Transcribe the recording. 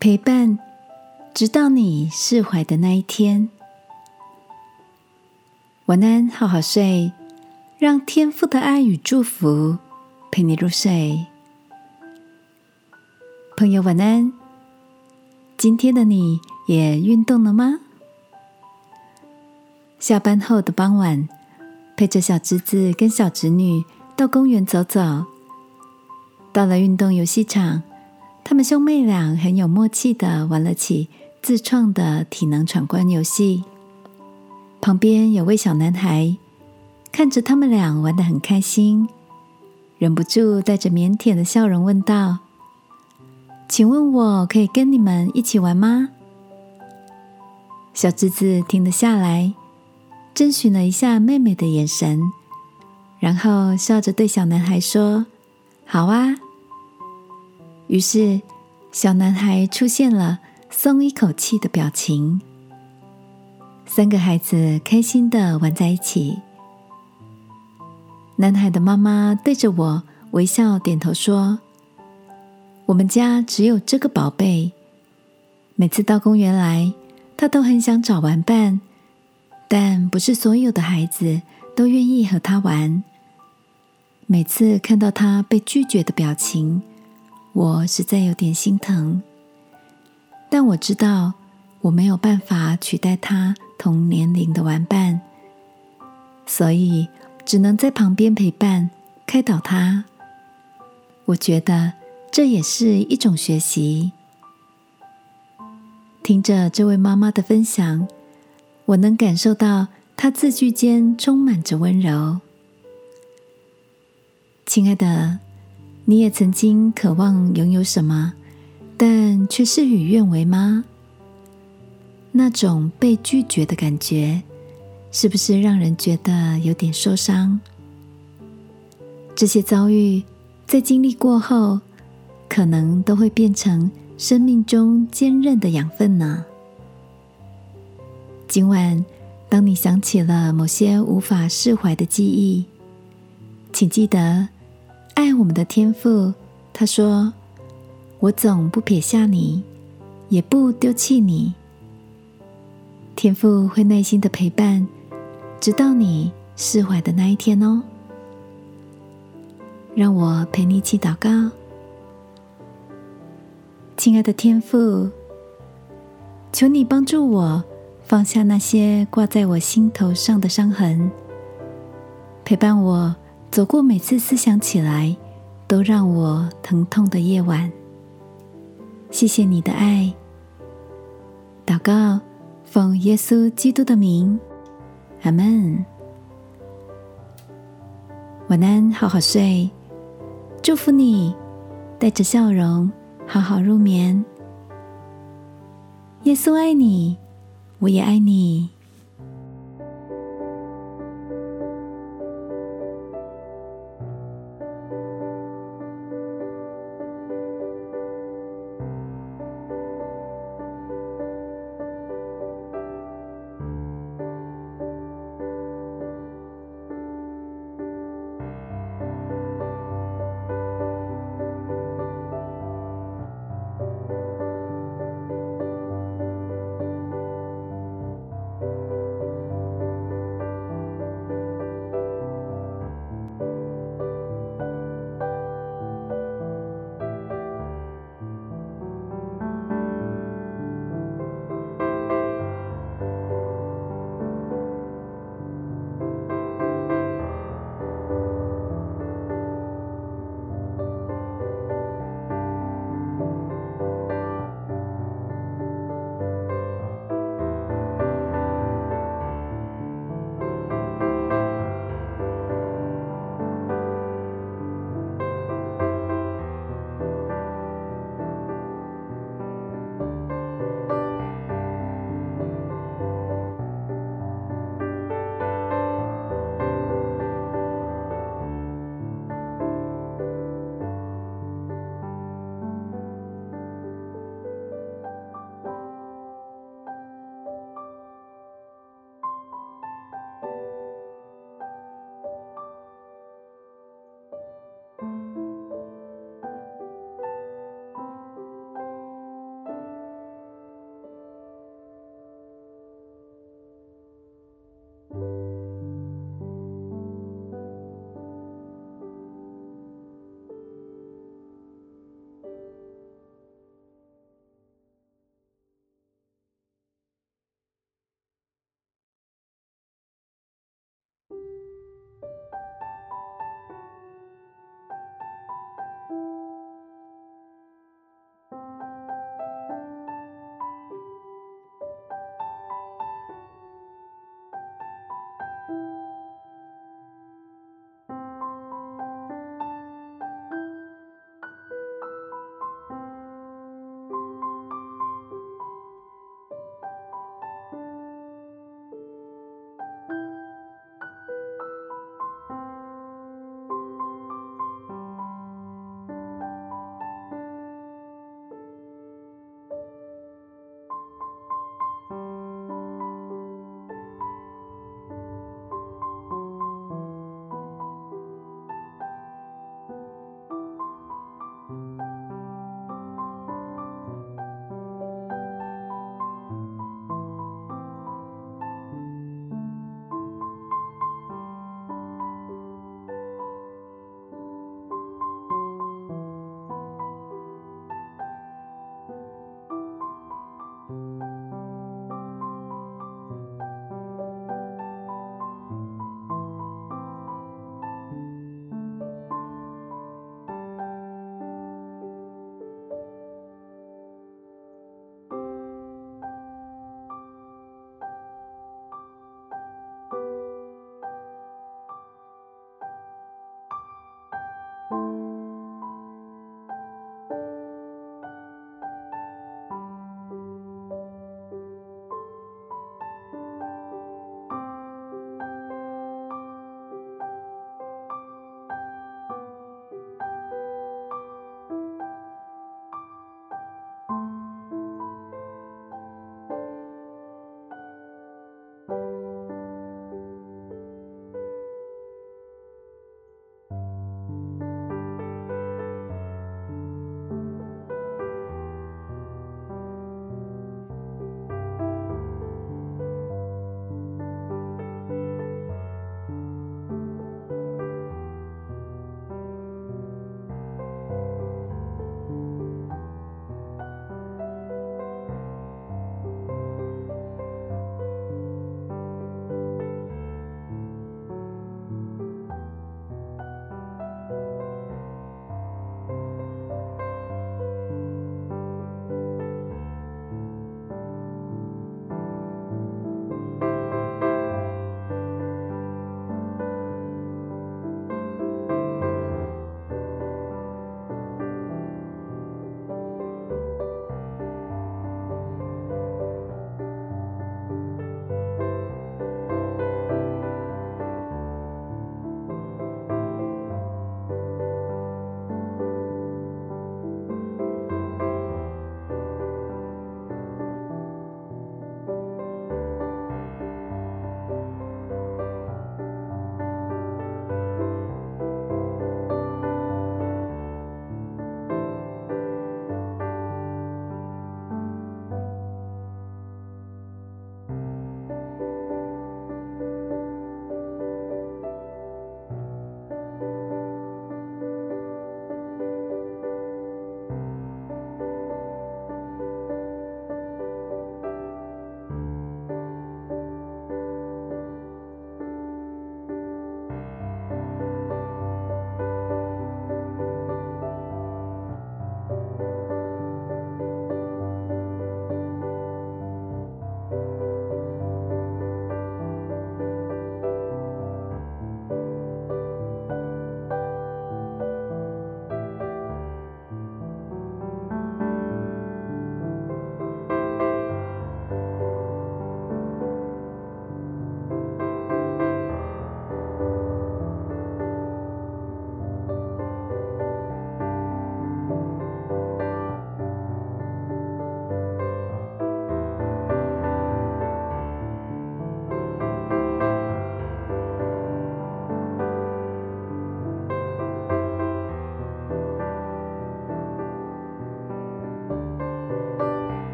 陪伴，直到你释怀的那一天。晚安，好好睡，让天父的爱与祝福陪你入睡。朋友，晚安。今天的你也运动了吗？下班后的傍晚，陪着小侄子跟小侄女到公园走走。到了运动游戏场。他们兄妹俩很有默契的玩了起自创的体能闯关游戏。旁边有位小男孩看着他们俩玩的很开心，忍不住带着腼腆的笑容问道：“请问我可以跟你们一起玩吗？”小侄子停了下来，征询了一下妹妹的眼神，然后笑着对小男孩说：“好啊。”于是，小男孩出现了松一口气的表情。三个孩子开心的玩在一起。男孩的妈妈对着我微笑点头说：“我们家只有这个宝贝，每次到公园来，他都很想找玩伴，但不是所有的孩子都愿意和他玩。每次看到他被拒绝的表情。”我实在有点心疼，但我知道我没有办法取代他同年龄的玩伴，所以只能在旁边陪伴、开导他。我觉得这也是一种学习。听着这位妈妈的分享，我能感受到她字句间充满着温柔。亲爱的。你也曾经渴望拥有什么，但却事与愿违吗？那种被拒绝的感觉，是不是让人觉得有点受伤？这些遭遇在经历过后，可能都会变成生命中坚韧的养分呢。今晚，当你想起了某些无法释怀的记忆，请记得。爱我们的天赋，他说：“我总不撇下你，也不丢弃你。天赋会耐心的陪伴，直到你释怀的那一天哦。”让我陪你一起祷告，亲爱的天父，求你帮助我放下那些挂在我心头上的伤痕，陪伴我。走过每次思想起来都让我疼痛的夜晚，谢谢你的爱。祷告，奉耶稣基督的名，阿门。晚安，好好睡，祝福你，带着笑容好好入眠。耶稣爱你，我也爱你。